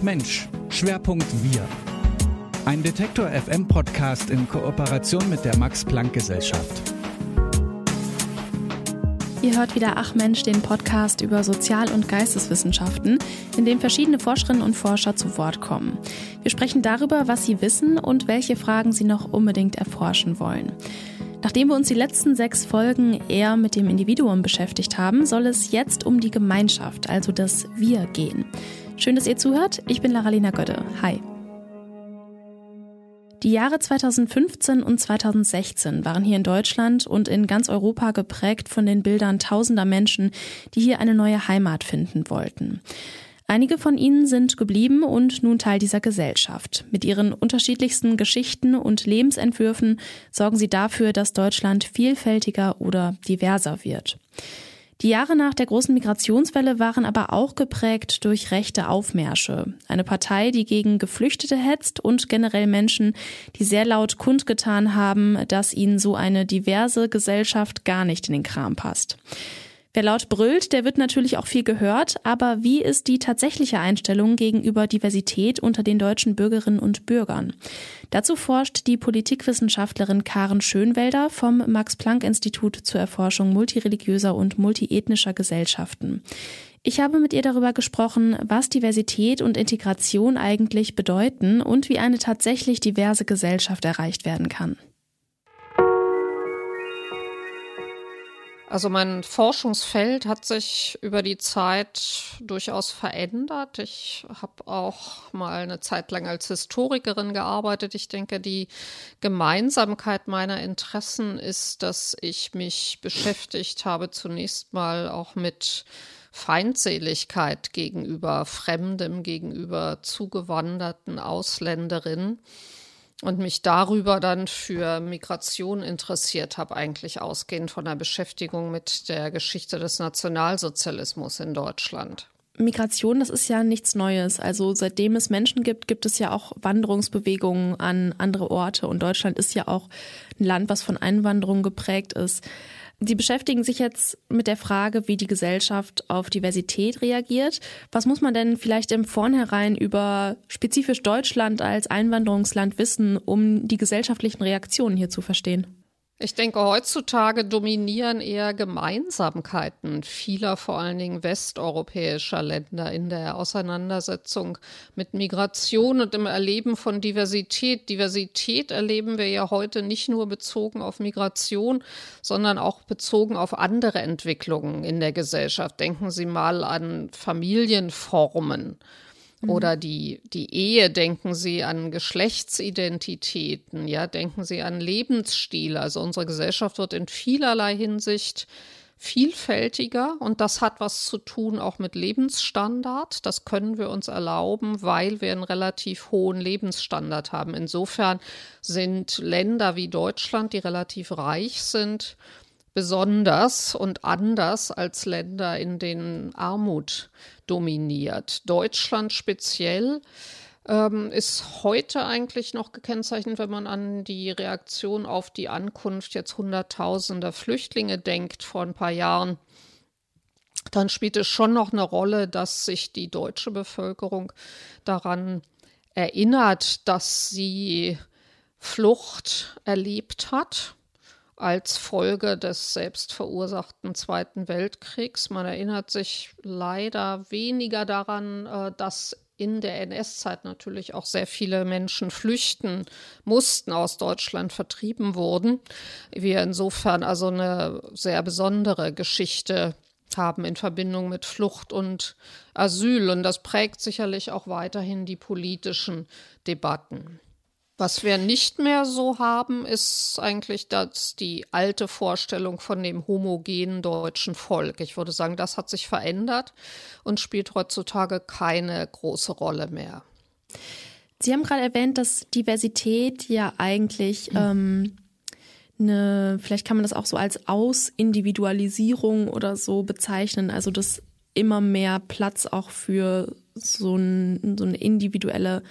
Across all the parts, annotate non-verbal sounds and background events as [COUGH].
Ach Mensch, Schwerpunkt Wir. Ein Detektor FM Podcast in Kooperation mit der Max Planck Gesellschaft. Ihr hört wieder Ach Mensch, den Podcast über Sozial- und Geisteswissenschaften, in dem verschiedene Forscherinnen und Forscher zu Wort kommen. Wir sprechen darüber, was sie wissen und welche Fragen sie noch unbedingt erforschen wollen. Nachdem wir uns die letzten sechs Folgen eher mit dem Individuum beschäftigt haben, soll es jetzt um die Gemeinschaft, also das Wir gehen. Schön, dass ihr zuhört. Ich bin Laralina Götte. Hi. Die Jahre 2015 und 2016 waren hier in Deutschland und in ganz Europa geprägt von den Bildern tausender Menschen, die hier eine neue Heimat finden wollten. Einige von ihnen sind geblieben und nun Teil dieser Gesellschaft. Mit ihren unterschiedlichsten Geschichten und Lebensentwürfen sorgen sie dafür, dass Deutschland vielfältiger oder diverser wird. Die Jahre nach der großen Migrationswelle waren aber auch geprägt durch rechte Aufmärsche. Eine Partei, die gegen Geflüchtete hetzt und generell Menschen, die sehr laut kundgetan haben, dass ihnen so eine diverse Gesellschaft gar nicht in den Kram passt. Wer laut brüllt, der wird natürlich auch viel gehört, aber wie ist die tatsächliche Einstellung gegenüber Diversität unter den deutschen Bürgerinnen und Bürgern? Dazu forscht die Politikwissenschaftlerin Karen Schönwelder vom Max-Planck-Institut zur Erforschung multireligiöser und multiethnischer Gesellschaften. Ich habe mit ihr darüber gesprochen, was Diversität und Integration eigentlich bedeuten und wie eine tatsächlich diverse Gesellschaft erreicht werden kann. Also mein Forschungsfeld hat sich über die Zeit durchaus verändert. Ich habe auch mal eine Zeit lang als Historikerin gearbeitet. Ich denke, die Gemeinsamkeit meiner Interessen ist, dass ich mich beschäftigt habe zunächst mal auch mit Feindseligkeit gegenüber Fremdem, gegenüber zugewanderten Ausländerinnen und mich darüber dann für Migration interessiert habe, eigentlich ausgehend von der Beschäftigung mit der Geschichte des Nationalsozialismus in Deutschland. Migration, das ist ja nichts Neues. Also seitdem es Menschen gibt, gibt es ja auch Wanderungsbewegungen an andere Orte. Und Deutschland ist ja auch ein Land, was von Einwanderung geprägt ist. Sie beschäftigen sich jetzt mit der Frage, wie die Gesellschaft auf Diversität reagiert. Was muss man denn vielleicht im Vornherein über spezifisch Deutschland als Einwanderungsland wissen, um die gesellschaftlichen Reaktionen hier zu verstehen? Ich denke, heutzutage dominieren eher Gemeinsamkeiten vieler, vor allen Dingen westeuropäischer Länder in der Auseinandersetzung mit Migration und im Erleben von Diversität. Diversität erleben wir ja heute nicht nur bezogen auf Migration, sondern auch bezogen auf andere Entwicklungen in der Gesellschaft. Denken Sie mal an Familienformen. Oder die, die Ehe, denken Sie an Geschlechtsidentitäten, ja, denken Sie an Lebensstile. Also unsere Gesellschaft wird in vielerlei Hinsicht vielfältiger und das hat was zu tun auch mit Lebensstandard. Das können wir uns erlauben, weil wir einen relativ hohen Lebensstandard haben. Insofern sind Länder wie Deutschland, die relativ reich sind, besonders und anders als Länder, in denen Armut dominiert. Deutschland speziell ähm, ist heute eigentlich noch gekennzeichnet, wenn man an die Reaktion auf die Ankunft jetzt Hunderttausender Flüchtlinge denkt vor ein paar Jahren. Dann spielt es schon noch eine Rolle, dass sich die deutsche Bevölkerung daran erinnert, dass sie Flucht erlebt hat als Folge des selbstverursachten Zweiten Weltkriegs. Man erinnert sich leider weniger daran, äh, dass in der NS-Zeit natürlich auch sehr viele Menschen flüchten mussten, aus Deutschland vertrieben wurden. Wir insofern also eine sehr besondere Geschichte haben in Verbindung mit Flucht und Asyl. Und das prägt sicherlich auch weiterhin die politischen Debatten. Was wir nicht mehr so haben, ist eigentlich dass die alte Vorstellung von dem homogenen deutschen Volk. Ich würde sagen, das hat sich verändert und spielt heutzutage keine große Rolle mehr. Sie haben gerade erwähnt, dass Diversität ja eigentlich ähm, eine, vielleicht kann man das auch so als Ausindividualisierung oder so bezeichnen, also dass immer mehr Platz auch für so, ein, so eine individuelle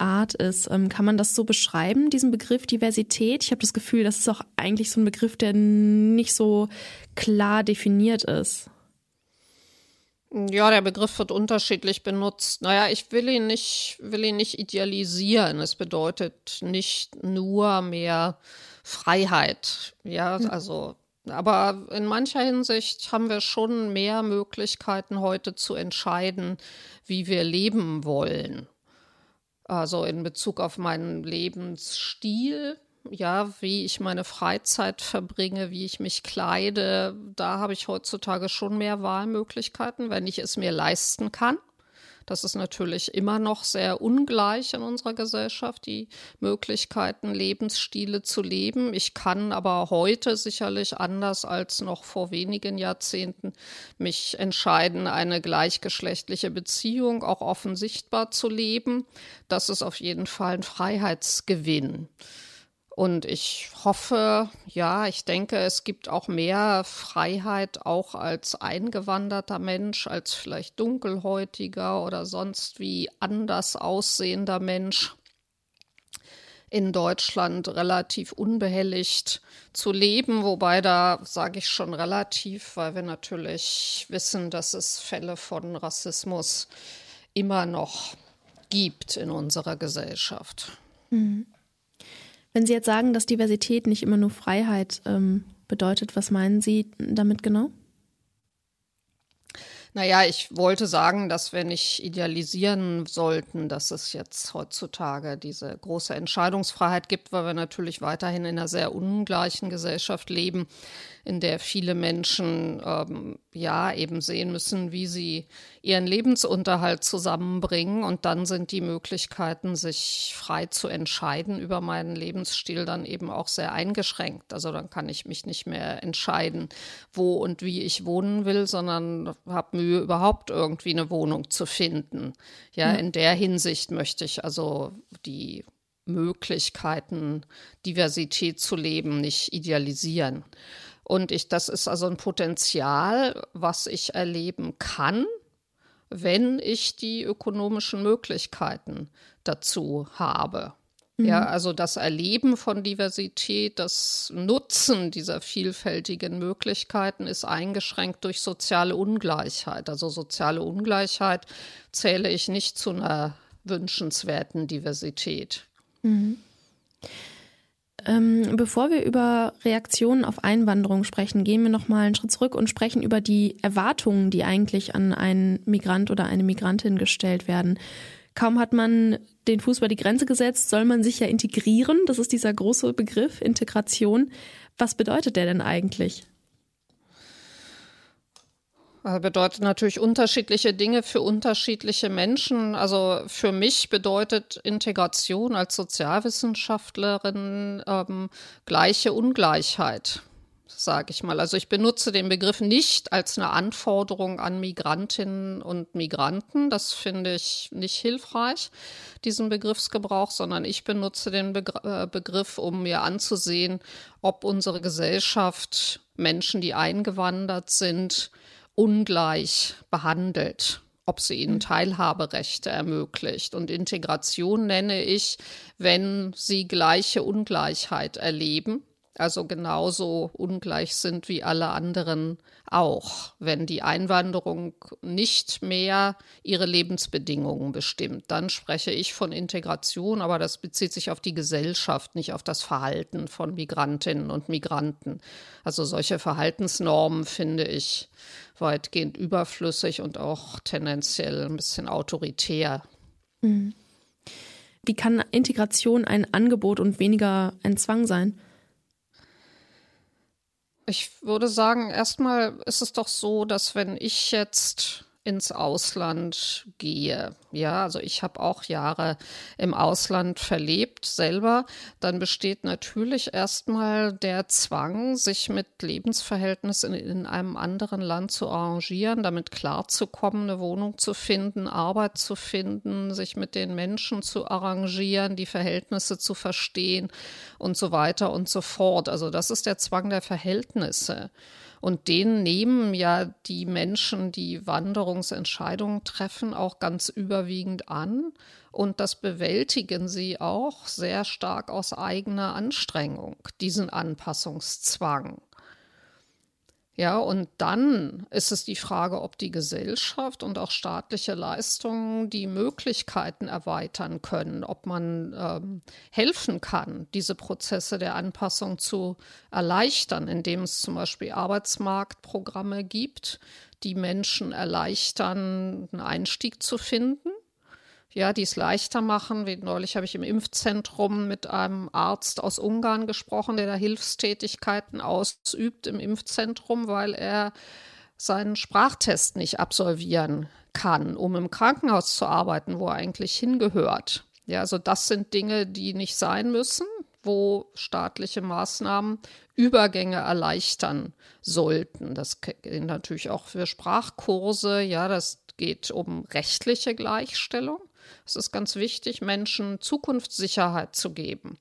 Art ist. Ähm, kann man das so beschreiben, diesen Begriff Diversität? Ich habe das Gefühl, das ist auch eigentlich so ein Begriff, der nicht so klar definiert ist. Ja, der Begriff wird unterschiedlich benutzt. Naja, ich will ihn nicht, will ihn nicht idealisieren. Es bedeutet nicht nur mehr Freiheit. Ja, hm. also, aber in mancher Hinsicht haben wir schon mehr Möglichkeiten heute zu entscheiden, wie wir leben wollen. Also in Bezug auf meinen Lebensstil ja, wie ich meine Freizeit verbringe, wie ich mich kleide, da habe ich heutzutage schon mehr Wahlmöglichkeiten, wenn ich es mir leisten kann. Das ist natürlich immer noch sehr ungleich in unserer Gesellschaft, die Möglichkeiten, Lebensstile zu leben. Ich kann aber heute sicherlich anders als noch vor wenigen Jahrzehnten mich entscheiden, eine gleichgeschlechtliche Beziehung auch offen sichtbar zu leben. Das ist auf jeden Fall ein Freiheitsgewinn. Und ich hoffe, ja, ich denke, es gibt auch mehr Freiheit auch als eingewanderter Mensch, als vielleicht dunkelhäutiger oder sonst wie anders aussehender Mensch in Deutschland relativ unbehelligt zu leben, wobei da sage ich schon relativ, weil wir natürlich wissen, dass es Fälle von Rassismus immer noch gibt in unserer Gesellschaft. Mhm. Wenn Sie jetzt sagen, dass Diversität nicht immer nur Freiheit ähm, bedeutet, was meinen Sie damit genau? Naja, ich wollte sagen, dass wir nicht idealisieren sollten, dass es jetzt heutzutage diese große Entscheidungsfreiheit gibt, weil wir natürlich weiterhin in einer sehr ungleichen Gesellschaft leben, in der viele Menschen ähm, ja eben sehen müssen, wie sie ihren Lebensunterhalt zusammenbringen. Und dann sind die Möglichkeiten, sich frei zu entscheiden über meinen Lebensstil, dann eben auch sehr eingeschränkt. Also dann kann ich mich nicht mehr entscheiden, wo und wie ich wohnen will, sondern habe Mühe, überhaupt irgendwie eine Wohnung zu finden. Ja, ja, in der Hinsicht möchte ich also die Möglichkeiten, Diversität zu leben, nicht idealisieren. Und ich, das ist also ein Potenzial, was ich erleben kann, wenn ich die ökonomischen Möglichkeiten dazu habe. Mhm. Ja, also das Erleben von Diversität, das Nutzen dieser vielfältigen Möglichkeiten ist eingeschränkt durch soziale Ungleichheit. Also soziale Ungleichheit zähle ich nicht zu einer wünschenswerten Diversität. Mhm. Ähm, bevor wir über Reaktionen auf Einwanderung sprechen, gehen wir noch mal einen Schritt zurück und sprechen über die Erwartungen, die eigentlich an einen Migrant oder eine Migrantin gestellt werden. Kaum hat man den Fuß über die Grenze gesetzt, soll man sich ja integrieren. Das ist dieser große Begriff Integration. Was bedeutet der denn eigentlich? Bedeutet natürlich unterschiedliche Dinge für unterschiedliche Menschen. Also für mich bedeutet Integration als Sozialwissenschaftlerin ähm, gleiche Ungleichheit, sage ich mal. Also ich benutze den Begriff nicht als eine Anforderung an Migrantinnen und Migranten. Das finde ich nicht hilfreich, diesen Begriffsgebrauch, sondern ich benutze den Begr äh, Begriff, um mir anzusehen, ob unsere Gesellschaft Menschen, die eingewandert sind, ungleich behandelt, ob sie ihnen. Teilhaberechte ermöglicht. Und Integration nenne ich, wenn sie gleiche Ungleichheit erleben, also genauso ungleich sind wie alle anderen auch, wenn die Einwanderung nicht mehr ihre Lebensbedingungen bestimmt. Dann spreche ich von Integration, aber das bezieht sich auf die Gesellschaft, nicht auf das Verhalten von Migrantinnen und Migranten. Also solche Verhaltensnormen finde ich weitgehend überflüssig und auch tendenziell ein bisschen autoritär. Mhm. Wie kann Integration ein Angebot und weniger ein Zwang sein? Ich würde sagen, erstmal ist es doch so, dass wenn ich jetzt ins Ausland gehe. Ja, also ich habe auch Jahre im Ausland verlebt selber. Dann besteht natürlich erstmal der Zwang, sich mit Lebensverhältnissen in, in einem anderen Land zu arrangieren, damit klarzukommen, eine Wohnung zu finden, Arbeit zu finden, sich mit den Menschen zu arrangieren, die Verhältnisse zu verstehen und so weiter und so fort. Also das ist der Zwang der Verhältnisse. Und den nehmen ja die Menschen, die Wanderungsentscheidungen treffen, auch ganz überwiegend an. Und das bewältigen sie auch sehr stark aus eigener Anstrengung, diesen Anpassungszwang. Ja, und dann ist es die Frage, ob die Gesellschaft und auch staatliche Leistungen die Möglichkeiten erweitern können, ob man ähm, helfen kann, diese Prozesse der Anpassung zu erleichtern, indem es zum Beispiel Arbeitsmarktprogramme gibt, die Menschen erleichtern, einen Einstieg zu finden ja, die es leichter machen. Wie neulich habe ich im Impfzentrum mit einem Arzt aus Ungarn gesprochen, der da Hilfstätigkeiten ausübt im Impfzentrum, weil er seinen Sprachtest nicht absolvieren kann, um im Krankenhaus zu arbeiten, wo er eigentlich hingehört. Ja, also das sind Dinge, die nicht sein müssen, wo staatliche Maßnahmen Übergänge erleichtern sollten. Das gilt natürlich auch für Sprachkurse. Ja, das geht um rechtliche Gleichstellung. Es ist ganz wichtig, Menschen Zukunftssicherheit zu geben.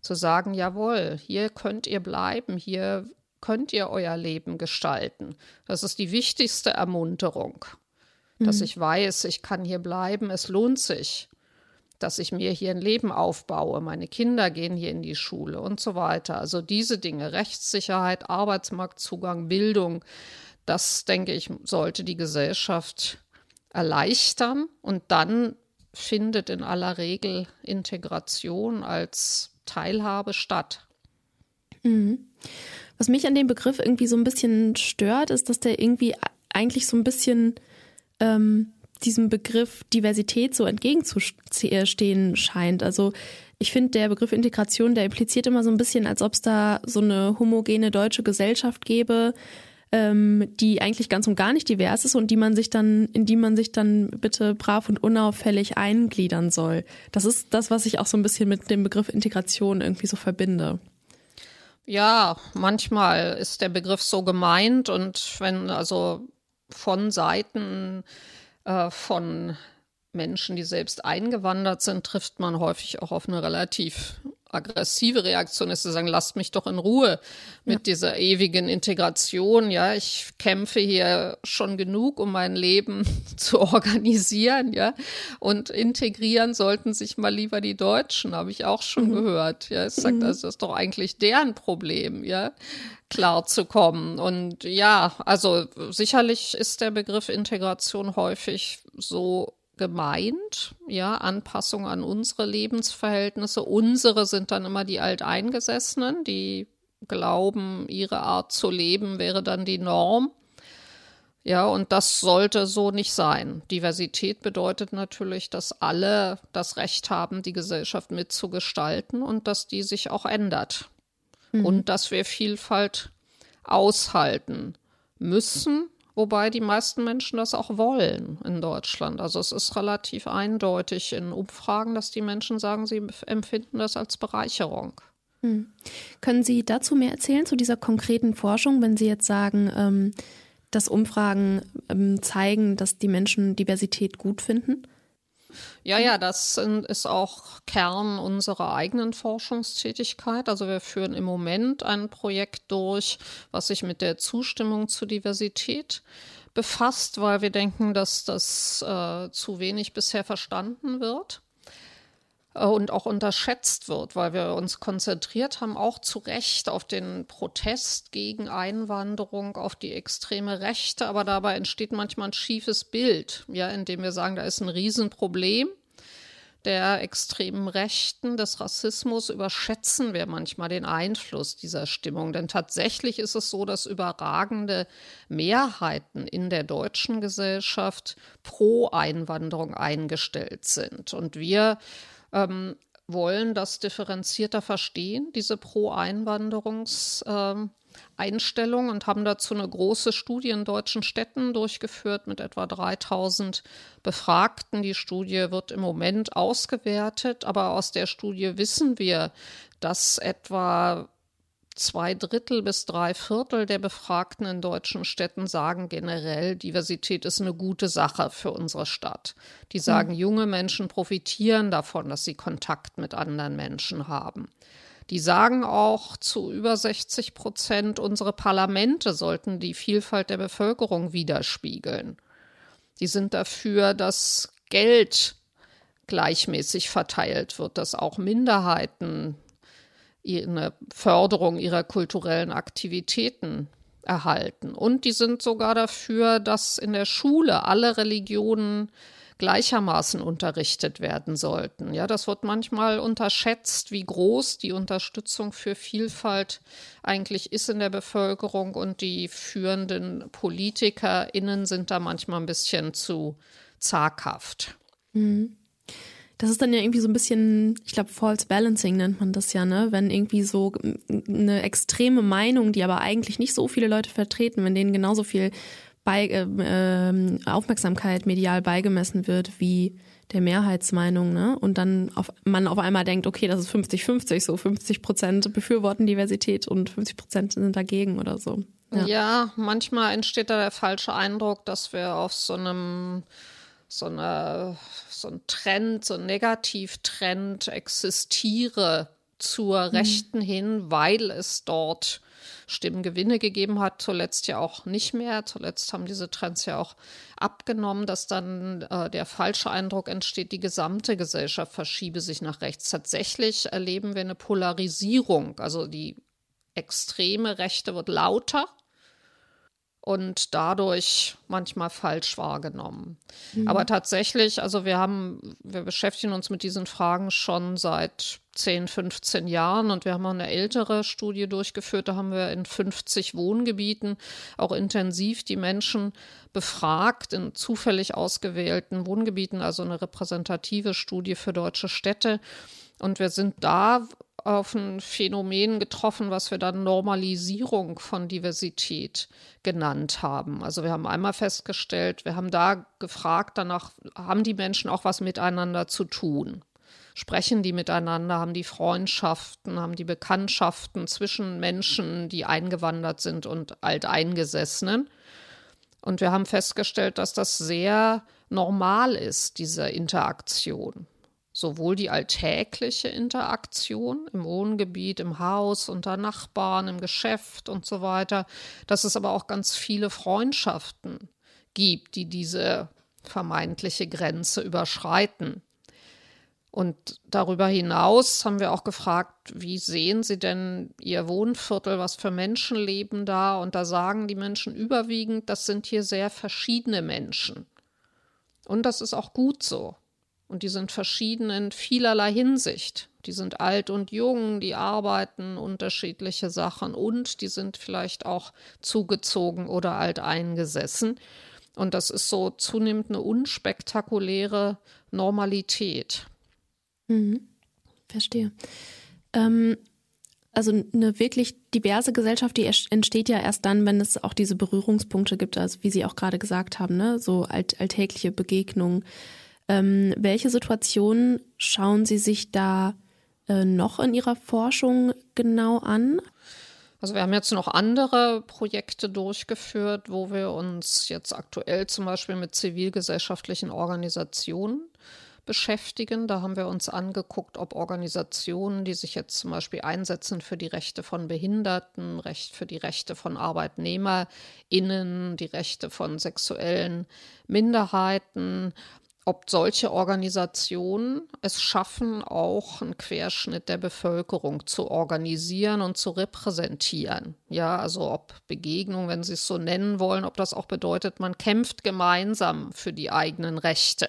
Zu sagen, jawohl, hier könnt ihr bleiben, hier könnt ihr euer Leben gestalten. Das ist die wichtigste Ermunterung, mhm. dass ich weiß, ich kann hier bleiben, es lohnt sich, dass ich mir hier ein Leben aufbaue, meine Kinder gehen hier in die Schule und so weiter. Also diese Dinge, Rechtssicherheit, Arbeitsmarktzugang, Bildung, das denke ich, sollte die Gesellschaft erleichtern und dann findet in aller Regel Integration als Teilhabe statt. Mhm. Was mich an dem Begriff irgendwie so ein bisschen stört, ist, dass der irgendwie eigentlich so ein bisschen ähm, diesem Begriff Diversität so entgegenzustehen scheint. Also ich finde, der Begriff Integration, der impliziert immer so ein bisschen, als ob es da so eine homogene deutsche Gesellschaft gäbe, ähm, die eigentlich ganz und gar nicht divers ist und die man sich dann, in die man sich dann bitte brav und unauffällig eingliedern soll. Das ist das, was ich auch so ein bisschen mit dem Begriff Integration irgendwie so verbinde. Ja, manchmal ist der Begriff so gemeint und wenn also von Seiten äh, von Menschen, die selbst eingewandert sind, trifft man häufig auch auf eine relativ aggressive Reaktion ist zu sagen, lasst mich doch in Ruhe mit ja. dieser ewigen Integration. Ja, ich kämpfe hier schon genug, um mein Leben [LAUGHS] zu organisieren. Ja, und integrieren sollten sich mal lieber die Deutschen, habe ich auch schon mhm. gehört. Ja, es sagt, mhm. also das ist doch eigentlich deren Problem. Ja, klar zu kommen. Und ja, also sicherlich ist der Begriff Integration häufig so gemeint, ja, Anpassung an unsere Lebensverhältnisse. Unsere sind dann immer die Alteingesessenen, die glauben, ihre Art zu leben wäre dann die Norm. Ja, und das sollte so nicht sein. Diversität bedeutet natürlich, dass alle das Recht haben, die Gesellschaft mitzugestalten und dass die sich auch ändert. Mhm. Und dass wir Vielfalt aushalten müssen Wobei die meisten Menschen das auch wollen in Deutschland. Also es ist relativ eindeutig in Umfragen, dass die Menschen sagen, sie empfinden das als Bereicherung. Hm. Können Sie dazu mehr erzählen, zu dieser konkreten Forschung, wenn Sie jetzt sagen, ähm, dass Umfragen ähm, zeigen, dass die Menschen Diversität gut finden? Ja, ja, das ist auch Kern unserer eigenen Forschungstätigkeit. Also wir führen im Moment ein Projekt durch, was sich mit der Zustimmung zu Diversität befasst, weil wir denken, dass das äh, zu wenig bisher verstanden wird. Äh, und auch unterschätzt wird, weil wir uns konzentriert haben, auch zu Recht auf den Protest gegen Einwanderung, auf die extreme Rechte, aber dabei entsteht manchmal ein schiefes Bild, ja, indem wir sagen, da ist ein Riesenproblem der extremen Rechten, des Rassismus überschätzen wir manchmal den Einfluss dieser Stimmung. Denn tatsächlich ist es so, dass überragende Mehrheiten in der deutschen Gesellschaft pro Einwanderung eingestellt sind. Und wir ähm, wollen das differenzierter verstehen, diese Pro-Einwanderungs- Einstellung und haben dazu eine große Studie in deutschen Städten durchgeführt mit etwa 3000 Befragten. Die Studie wird im Moment ausgewertet, aber aus der Studie wissen wir, dass etwa zwei Drittel bis drei Viertel der Befragten in deutschen Städten sagen generell, Diversität ist eine gute Sache für unsere Stadt. Die sagen, mhm. junge Menschen profitieren davon, dass sie Kontakt mit anderen Menschen haben. Die sagen auch zu über 60 Prozent, unsere Parlamente sollten die Vielfalt der Bevölkerung widerspiegeln. Die sind dafür, dass Geld gleichmäßig verteilt wird, dass auch Minderheiten eine Förderung ihrer kulturellen Aktivitäten erhalten. Und die sind sogar dafür, dass in der Schule alle Religionen gleichermaßen unterrichtet werden sollten. Ja, das wird manchmal unterschätzt, wie groß die Unterstützung für Vielfalt eigentlich ist in der Bevölkerung und die führenden PolitikerInnen sind da manchmal ein bisschen zu zaghaft. Mhm. Das ist dann ja irgendwie so ein bisschen, ich glaube, False Balancing nennt man das ja, ne? Wenn irgendwie so eine extreme Meinung, die aber eigentlich nicht so viele Leute vertreten, wenn denen genauso viel bei, äh, äh, Aufmerksamkeit medial beigemessen wird wie der Mehrheitsmeinung, ne? Und dann auf, man auf einmal denkt, okay, das ist 50-50, so 50 Prozent befürworten Diversität und 50 Prozent sind dagegen oder so. Ja. ja, manchmal entsteht da der falsche Eindruck, dass wir auf so einem so, eine, so ein Trend, so ein Negativtrend existiere zur mhm. Rechten hin, weil es dort Stimmengewinne gegeben hat, zuletzt ja auch nicht mehr. Zuletzt haben diese Trends ja auch abgenommen, dass dann äh, der falsche Eindruck entsteht, die gesamte Gesellschaft verschiebe sich nach rechts. Tatsächlich erleben wir eine Polarisierung, also die extreme Rechte wird lauter und dadurch manchmal falsch wahrgenommen. Mhm. Aber tatsächlich, also wir haben, wir beschäftigen uns mit diesen Fragen schon seit 10, 15 Jahren und wir haben auch eine ältere Studie durchgeführt, da haben wir in 50 Wohngebieten auch intensiv die Menschen befragt in zufällig ausgewählten Wohngebieten, also eine repräsentative Studie für deutsche Städte. Und wir sind da auf ein Phänomen getroffen, was wir dann Normalisierung von Diversität genannt haben. Also wir haben einmal festgestellt, wir haben da gefragt, danach haben die Menschen auch was miteinander zu tun. Sprechen die miteinander, haben die Freundschaften, haben die Bekanntschaften zwischen Menschen, die eingewandert sind und Alteingesessenen. Und wir haben festgestellt, dass das sehr normal ist, diese Interaktion sowohl die alltägliche Interaktion im Wohngebiet, im Haus, unter Nachbarn, im Geschäft und so weiter, dass es aber auch ganz viele Freundschaften gibt, die diese vermeintliche Grenze überschreiten. Und darüber hinaus haben wir auch gefragt, wie sehen Sie denn Ihr Wohnviertel, was für Menschen leben da? Und da sagen die Menschen überwiegend, das sind hier sehr verschiedene Menschen. Und das ist auch gut so. Und die sind verschieden in vielerlei Hinsicht. Die sind alt und jung, die arbeiten unterschiedliche Sachen und die sind vielleicht auch zugezogen oder alt eingesessen. Und das ist so zunehmend eine unspektakuläre Normalität. Mhm. Verstehe. Ähm, also eine wirklich diverse Gesellschaft, die entsteht ja erst dann, wenn es auch diese Berührungspunkte gibt, also wie Sie auch gerade gesagt haben, ne? so alt, alltägliche Begegnungen. Ähm, welche Situationen schauen Sie sich da äh, noch in Ihrer Forschung genau an? Also wir haben jetzt noch andere Projekte durchgeführt, wo wir uns jetzt aktuell zum Beispiel mit zivilgesellschaftlichen Organisationen beschäftigen. Da haben wir uns angeguckt, ob Organisationen, die sich jetzt zum Beispiel einsetzen für die Rechte von Behinderten, Recht für die Rechte von ArbeitnehmerInnen, die Rechte von sexuellen Minderheiten, ob solche Organisationen es schaffen, auch einen Querschnitt der Bevölkerung zu organisieren und zu repräsentieren. Ja, also ob Begegnung, wenn Sie es so nennen wollen, ob das auch bedeutet, man kämpft gemeinsam für die eigenen Rechte.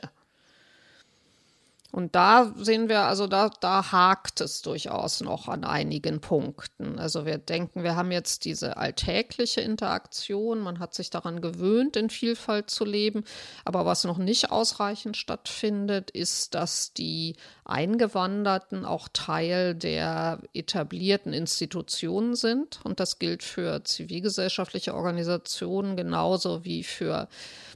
Und da sehen wir, also da, da hakt es durchaus noch an einigen Punkten. Also wir denken, wir haben jetzt diese alltägliche Interaktion, man hat sich daran gewöhnt, in Vielfalt zu leben. Aber was noch nicht ausreichend stattfindet, ist, dass die Eingewanderten auch Teil der etablierten Institutionen sind. Und das gilt für zivilgesellschaftliche Organisationen genauso wie für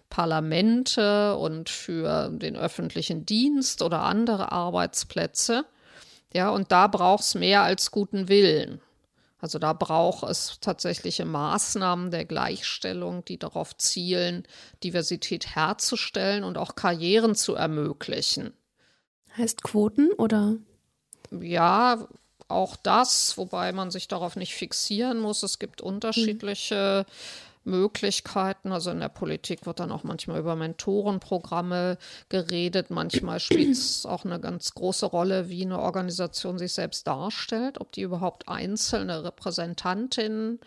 Parlamente und für den öffentlichen Dienst oder andere Arbeitsplätze. Ja, und da braucht es mehr als guten Willen. Also da braucht es tatsächliche Maßnahmen der Gleichstellung, die darauf zielen, Diversität herzustellen und auch Karrieren zu ermöglichen. Heißt Quoten oder? Ja, auch das, wobei man sich darauf nicht fixieren muss. Es gibt unterschiedliche Möglichkeiten. Also in der Politik wird dann auch manchmal über Mentorenprogramme geredet. Manchmal spielt es auch eine ganz große Rolle, wie eine Organisation sich selbst darstellt, ob die überhaupt einzelne Repräsentantinnen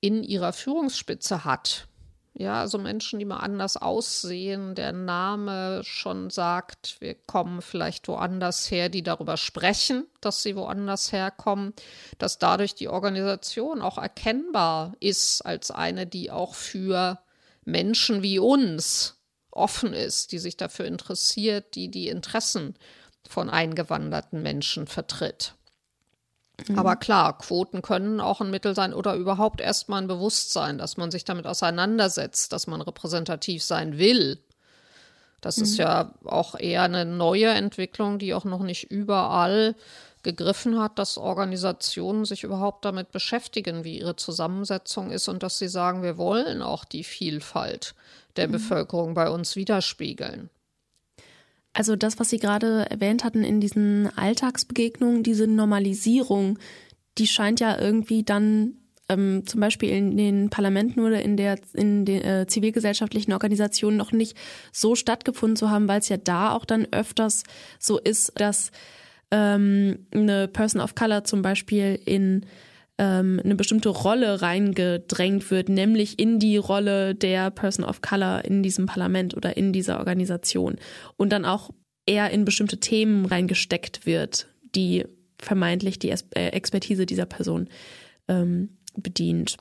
in ihrer Führungsspitze hat. Ja, also Menschen, die mal anders aussehen, der Name schon sagt, wir kommen vielleicht woanders her, die darüber sprechen, dass sie woanders herkommen, dass dadurch die Organisation auch erkennbar ist als eine, die auch für Menschen wie uns offen ist, die sich dafür interessiert, die die Interessen von eingewanderten Menschen vertritt. Mhm. Aber klar, Quoten können auch ein Mittel sein oder überhaupt erstmal ein Bewusstsein, dass man sich damit auseinandersetzt, dass man repräsentativ sein will. Das mhm. ist ja auch eher eine neue Entwicklung, die auch noch nicht überall gegriffen hat, dass Organisationen sich überhaupt damit beschäftigen, wie ihre Zusammensetzung ist und dass sie sagen, wir wollen auch die Vielfalt der mhm. Bevölkerung bei uns widerspiegeln. Also das, was Sie gerade erwähnt hatten in diesen Alltagsbegegnungen, diese Normalisierung, die scheint ja irgendwie dann ähm, zum Beispiel in den Parlamenten oder in der in den äh, zivilgesellschaftlichen Organisationen noch nicht so stattgefunden zu haben, weil es ja da auch dann öfters so ist, dass ähm, eine Person of Color zum Beispiel in ähm, eine bestimmte Rolle reingedrängt wird, nämlich in die Rolle der Person of Color in diesem Parlament oder in dieser Organisation und dann auch eher in bestimmte Themen reingesteckt wird, die vermeintlich die äh, Expertise dieser Person ähm, bedient.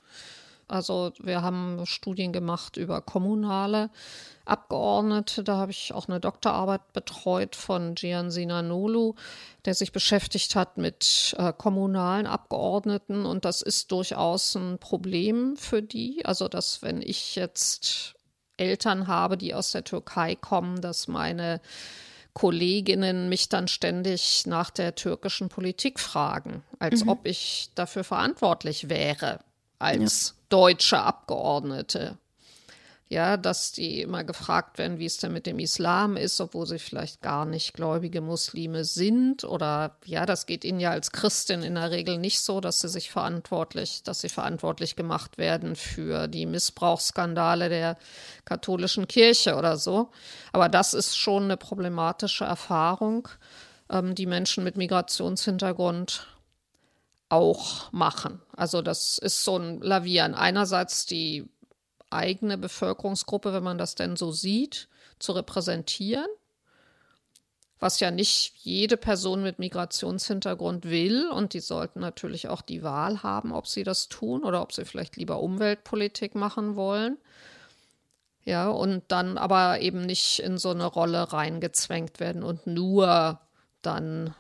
Also wir haben Studien gemacht über kommunale Abgeordnete. Da habe ich auch eine Doktorarbeit betreut von Gian Sinanolu, der sich beschäftigt hat mit äh, kommunalen Abgeordneten. Und das ist durchaus ein Problem für die. Also, dass wenn ich jetzt Eltern habe, die aus der Türkei kommen, dass meine Kolleginnen mich dann ständig nach der türkischen Politik fragen, als mhm. ob ich dafür verantwortlich wäre als ja. deutsche Abgeordnete. Ja, dass die immer gefragt werden, wie es denn mit dem Islam ist, obwohl sie vielleicht gar nicht gläubige Muslime sind. Oder ja, das geht ihnen ja als Christin in der Regel nicht so, dass sie sich verantwortlich, dass sie verantwortlich gemacht werden für die Missbrauchsskandale der katholischen Kirche oder so. Aber das ist schon eine problematische Erfahrung, ähm, die Menschen mit Migrationshintergrund auch machen. Also das ist so ein Lavieren. Einerseits die eigene Bevölkerungsgruppe, wenn man das denn so sieht, zu repräsentieren, was ja nicht jede Person mit Migrationshintergrund will. Und die sollten natürlich auch die Wahl haben, ob sie das tun oder ob sie vielleicht lieber Umweltpolitik machen wollen. Ja, und dann aber eben nicht in so eine Rolle reingezwängt werden und nur dann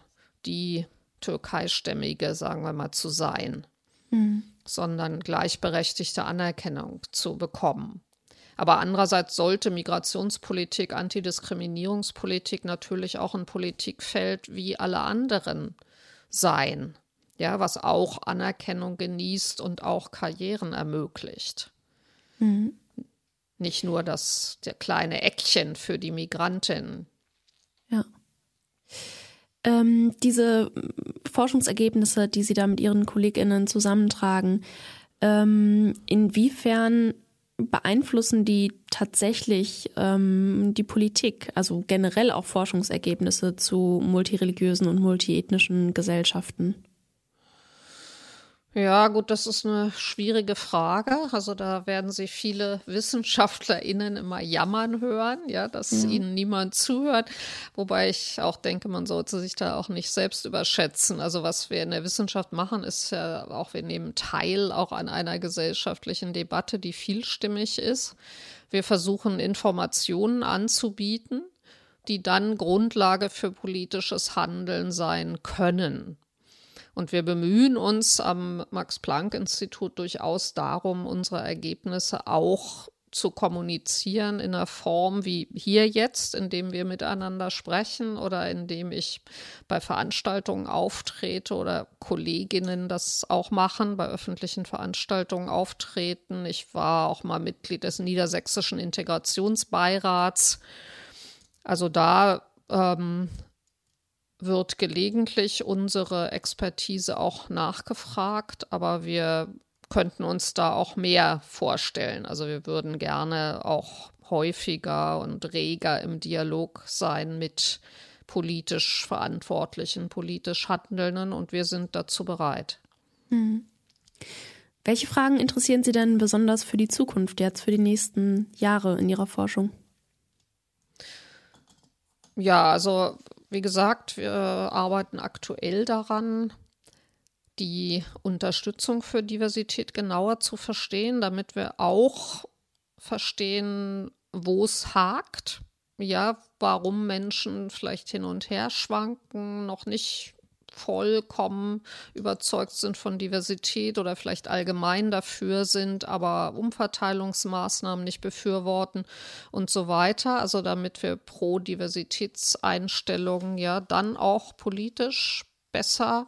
die türkeistämmige, sagen wir mal, zu sein, mhm. sondern gleichberechtigte Anerkennung zu bekommen. Aber andererseits sollte Migrationspolitik, Antidiskriminierungspolitik natürlich auch ein Politikfeld wie alle anderen sein, ja, was auch Anerkennung genießt und auch Karrieren ermöglicht. Mhm. Nicht nur das der kleine Eckchen für die Migrantin. Ja ähm, diese Forschungsergebnisse, die Sie da mit Ihren KollegInnen zusammentragen, ähm, inwiefern beeinflussen die tatsächlich ähm, die Politik, also generell auch Forschungsergebnisse zu multireligiösen und multiethnischen Gesellschaften? Ja, gut, das ist eine schwierige Frage. Also da werden Sie viele [LAUGHS] WissenschaftlerInnen immer jammern hören, ja, dass ja. ihnen niemand zuhört. Wobei ich auch denke, man sollte sich da auch nicht selbst überschätzen. Also was wir in der Wissenschaft machen, ist ja auch, wir nehmen teil auch an einer gesellschaftlichen Debatte, die vielstimmig ist. Wir versuchen Informationen anzubieten, die dann Grundlage für politisches Handeln sein können. Und wir bemühen uns am Max-Planck-Institut durchaus darum, unsere Ergebnisse auch zu kommunizieren in einer Form wie hier jetzt, indem wir miteinander sprechen oder indem ich bei Veranstaltungen auftrete oder Kolleginnen das auch machen, bei öffentlichen Veranstaltungen auftreten. Ich war auch mal Mitglied des Niedersächsischen Integrationsbeirats. Also da ähm, wird gelegentlich unsere Expertise auch nachgefragt, aber wir könnten uns da auch mehr vorstellen. Also wir würden gerne auch häufiger und reger im Dialog sein mit politisch Verantwortlichen, politisch Handelnden und wir sind dazu bereit. Mhm. Welche Fragen interessieren Sie denn besonders für die Zukunft, jetzt für die nächsten Jahre in Ihrer Forschung? Ja, also wie gesagt, wir arbeiten aktuell daran, die Unterstützung für Diversität genauer zu verstehen, damit wir auch verstehen, wo es hakt, ja, warum Menschen vielleicht hin und her schwanken, noch nicht vollkommen überzeugt sind von Diversität oder vielleicht allgemein dafür sind, aber Umverteilungsmaßnahmen nicht befürworten und so weiter. Also damit wir pro Diversitätseinstellungen ja dann auch politisch besser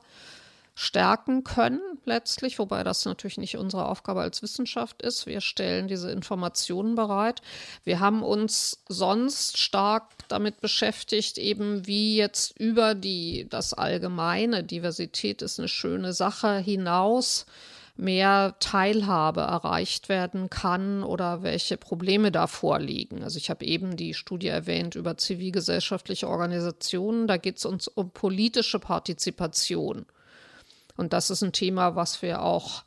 stärken können letztlich, wobei das natürlich nicht unsere Aufgabe als Wissenschaft ist. Wir stellen diese Informationen bereit. Wir haben uns sonst stark damit beschäftigt, eben wie jetzt über die das allgemeine Diversität ist eine schöne Sache hinaus mehr Teilhabe erreicht werden kann oder welche Probleme da vorliegen. Also ich habe eben die Studie erwähnt über zivilgesellschaftliche Organisationen. Da geht es uns um politische Partizipation. Und das ist ein Thema, was wir auch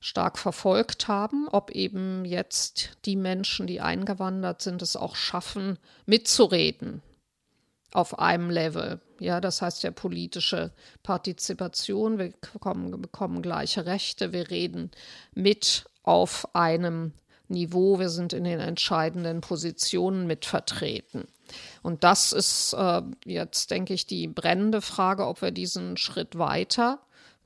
stark verfolgt haben, ob eben jetzt die Menschen, die eingewandert sind, es auch schaffen, mitzureden auf einem Level. Ja, das heißt ja politische Partizipation. Wir bekommen, bekommen gleiche Rechte. Wir reden mit auf einem Niveau. Wir sind in den entscheidenden Positionen mit vertreten. Und das ist äh, jetzt, denke ich, die brennende Frage, ob wir diesen Schritt weiter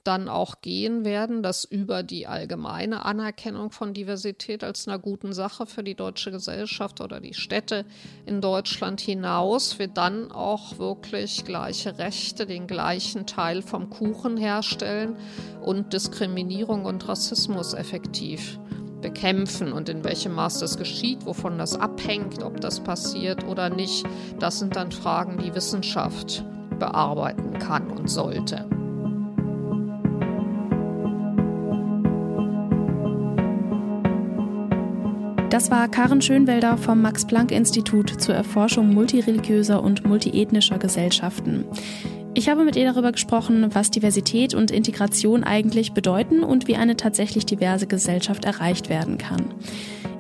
dann auch gehen werden, dass über die allgemeine Anerkennung von Diversität als einer guten Sache für die deutsche Gesellschaft oder die Städte in Deutschland hinaus wir dann auch wirklich gleiche Rechte, den gleichen Teil vom Kuchen herstellen und Diskriminierung und Rassismus effektiv bekämpfen und in welchem Maß das geschieht, wovon das abhängt, ob das passiert oder nicht, das sind dann Fragen, die Wissenschaft bearbeiten kann und sollte. Das war Karen Schönwelder vom Max-Planck-Institut zur Erforschung multireligiöser und multiethnischer Gesellschaften. Ich habe mit ihr darüber gesprochen, was Diversität und Integration eigentlich bedeuten und wie eine tatsächlich diverse Gesellschaft erreicht werden kann.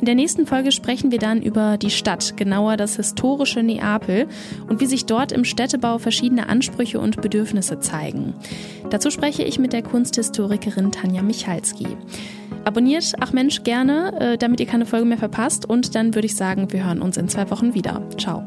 In der nächsten Folge sprechen wir dann über die Stadt, genauer das historische Neapel und wie sich dort im Städtebau verschiedene Ansprüche und Bedürfnisse zeigen. Dazu spreche ich mit der Kunsthistorikerin Tanja Michalski. Abonniert Ach Mensch gerne, äh, damit ihr keine Folge mehr verpasst. Und dann würde ich sagen, wir hören uns in zwei Wochen wieder. Ciao.